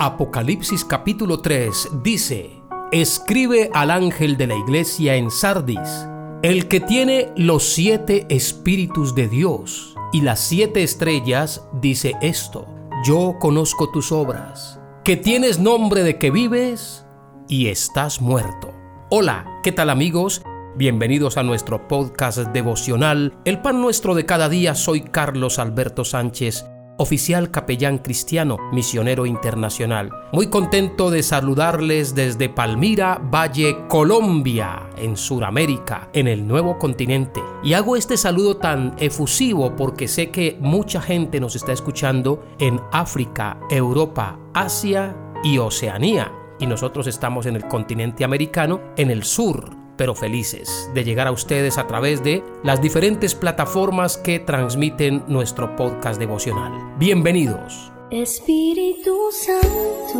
Apocalipsis capítulo 3 dice, Escribe al ángel de la iglesia en Sardis, el que tiene los siete espíritus de Dios y las siete estrellas, dice esto, yo conozco tus obras, que tienes nombre de que vives y estás muerto. Hola, ¿qué tal amigos? Bienvenidos a nuestro podcast devocional, El pan nuestro de cada día, soy Carlos Alberto Sánchez oficial capellán cristiano, misionero internacional. Muy contento de saludarles desde Palmira, Valle, Colombia, en Sudamérica, en el nuevo continente. Y hago este saludo tan efusivo porque sé que mucha gente nos está escuchando en África, Europa, Asia y Oceanía. Y nosotros estamos en el continente americano, en el sur pero felices de llegar a ustedes a través de las diferentes plataformas que transmiten nuestro podcast devocional. Bienvenidos. Espíritu Santo,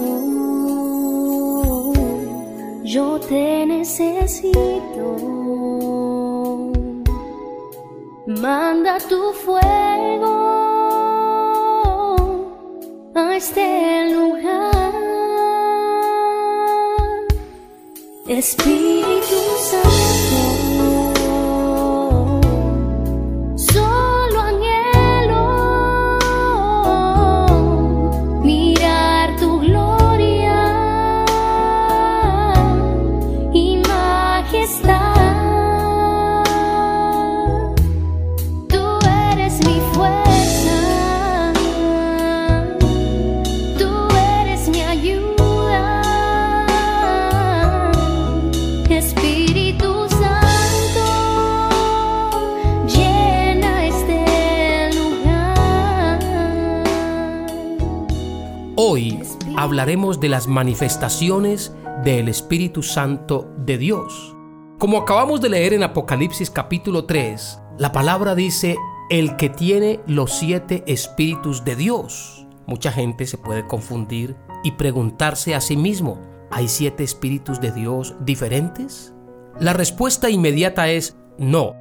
yo te necesito. Manda tu fuego a este lugar. Espíritu hablaremos de las manifestaciones del Espíritu Santo de Dios. Como acabamos de leer en Apocalipsis capítulo 3, la palabra dice, el que tiene los siete espíritus de Dios. Mucha gente se puede confundir y preguntarse a sí mismo, ¿hay siete espíritus de Dios diferentes? La respuesta inmediata es no,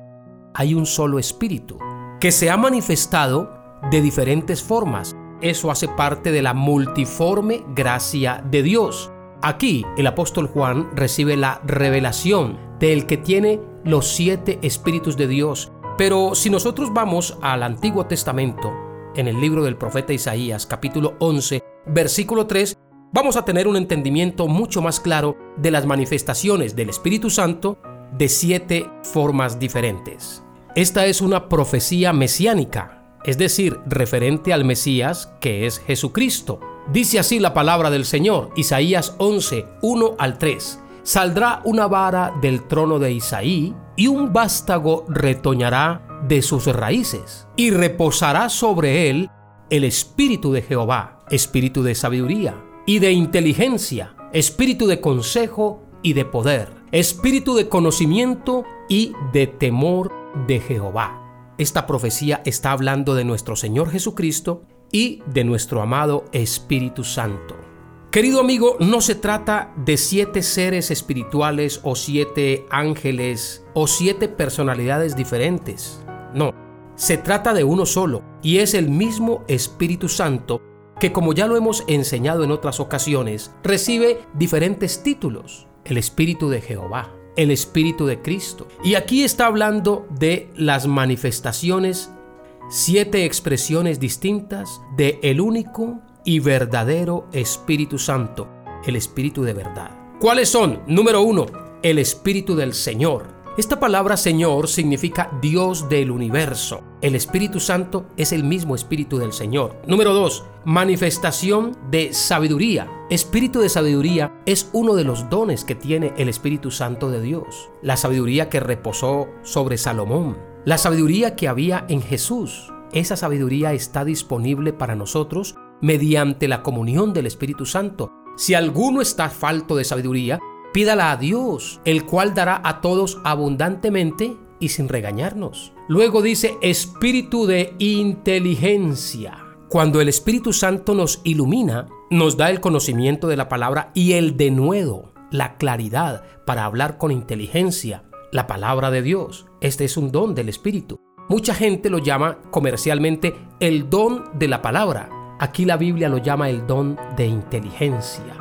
hay un solo espíritu, que se ha manifestado de diferentes formas eso hace parte de la multiforme gracia de Dios. Aquí el apóstol Juan recibe la revelación del que tiene los siete espíritus de Dios. Pero si nosotros vamos al Antiguo Testamento, en el libro del profeta Isaías capítulo 11, versículo 3, vamos a tener un entendimiento mucho más claro de las manifestaciones del Espíritu Santo de siete formas diferentes. Esta es una profecía mesiánica es decir, referente al Mesías que es Jesucristo. Dice así la palabra del Señor, Isaías 11, 1 al 3. Saldrá una vara del trono de Isaí y un vástago retoñará de sus raíces y reposará sobre él el espíritu de Jehová, espíritu de sabiduría y de inteligencia, espíritu de consejo y de poder, espíritu de conocimiento y de temor de Jehová. Esta profecía está hablando de nuestro Señor Jesucristo y de nuestro amado Espíritu Santo. Querido amigo, no se trata de siete seres espirituales o siete ángeles o siete personalidades diferentes. No, se trata de uno solo y es el mismo Espíritu Santo que como ya lo hemos enseñado en otras ocasiones, recibe diferentes títulos. El Espíritu de Jehová, el Espíritu de Cristo. Y aquí está hablando de las manifestaciones, siete expresiones distintas de el único y verdadero Espíritu Santo, el Espíritu de verdad. ¿Cuáles son? Número uno, el Espíritu del Señor. Esta palabra Señor significa Dios del universo. El Espíritu Santo es el mismo Espíritu del Señor. Número 2. Manifestación de sabiduría. Espíritu de sabiduría es uno de los dones que tiene el Espíritu Santo de Dios. La sabiduría que reposó sobre Salomón. La sabiduría que había en Jesús. Esa sabiduría está disponible para nosotros mediante la comunión del Espíritu Santo. Si alguno está falto de sabiduría, Pídala a Dios, el cual dará a todos abundantemente y sin regañarnos. Luego dice espíritu de inteligencia. Cuando el Espíritu Santo nos ilumina, nos da el conocimiento de la palabra y el denuedo, la claridad para hablar con inteligencia, la palabra de Dios. Este es un don del Espíritu. Mucha gente lo llama comercialmente el don de la palabra. Aquí la Biblia lo llama el don de inteligencia.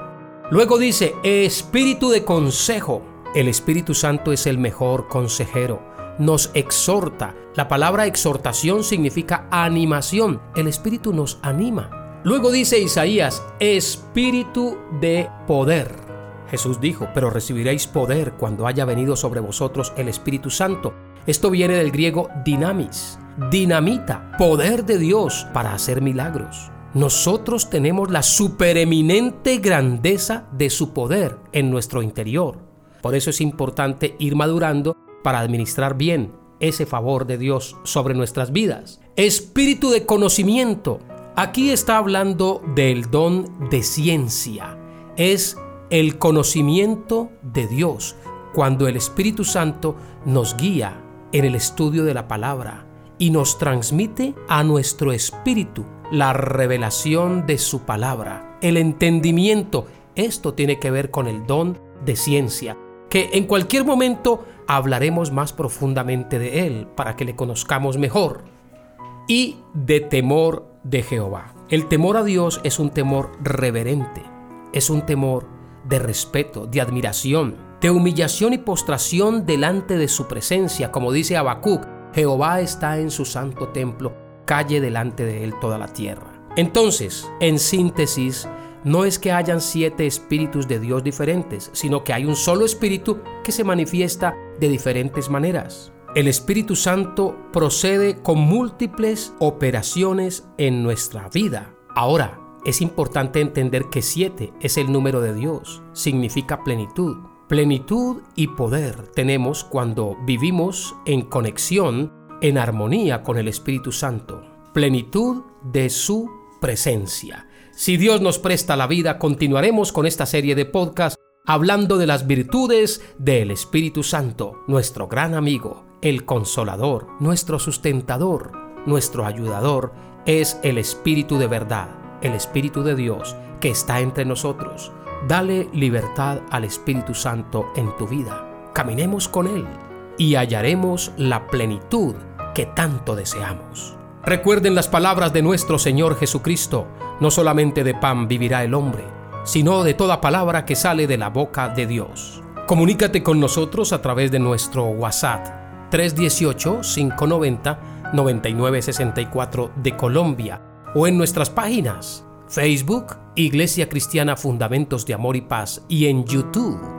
Luego dice, espíritu de consejo. El Espíritu Santo es el mejor consejero. Nos exhorta. La palabra exhortación significa animación. El Espíritu nos anima. Luego dice Isaías, espíritu de poder. Jesús dijo, pero recibiréis poder cuando haya venido sobre vosotros el Espíritu Santo. Esto viene del griego dinamis, dinamita, poder de Dios para hacer milagros. Nosotros tenemos la supereminente grandeza de su poder en nuestro interior. Por eso es importante ir madurando para administrar bien ese favor de Dios sobre nuestras vidas. Espíritu de conocimiento. Aquí está hablando del don de ciencia. Es el conocimiento de Dios cuando el Espíritu Santo nos guía en el estudio de la palabra y nos transmite a nuestro espíritu la revelación de su palabra, el entendimiento. Esto tiene que ver con el don de ciencia, que en cualquier momento hablaremos más profundamente de él para que le conozcamos mejor. Y de temor de Jehová. El temor a Dios es un temor reverente, es un temor de respeto, de admiración, de humillación y postración delante de su presencia, como dice Habacuc, Jehová está en su santo templo, calle delante de él toda la tierra. Entonces, en síntesis, no es que hayan siete espíritus de Dios diferentes, sino que hay un solo espíritu que se manifiesta de diferentes maneras. El Espíritu Santo procede con múltiples operaciones en nuestra vida. Ahora, es importante entender que siete es el número de Dios, significa plenitud. Plenitud y poder tenemos cuando vivimos en conexión, en armonía con el Espíritu Santo. Plenitud de su presencia. Si Dios nos presta la vida, continuaremos con esta serie de podcasts hablando de las virtudes del Espíritu Santo, nuestro gran amigo, el consolador, nuestro sustentador, nuestro ayudador, es el Espíritu de verdad, el Espíritu de Dios que está entre nosotros. Dale libertad al Espíritu Santo en tu vida. Caminemos con Él y hallaremos la plenitud que tanto deseamos. Recuerden las palabras de nuestro Señor Jesucristo, no solamente de pan vivirá el hombre, sino de toda palabra que sale de la boca de Dios. Comunícate con nosotros a través de nuestro WhatsApp 318-590-9964 de Colombia o en nuestras páginas Facebook, Iglesia Cristiana Fundamentos de Amor y Paz y en YouTube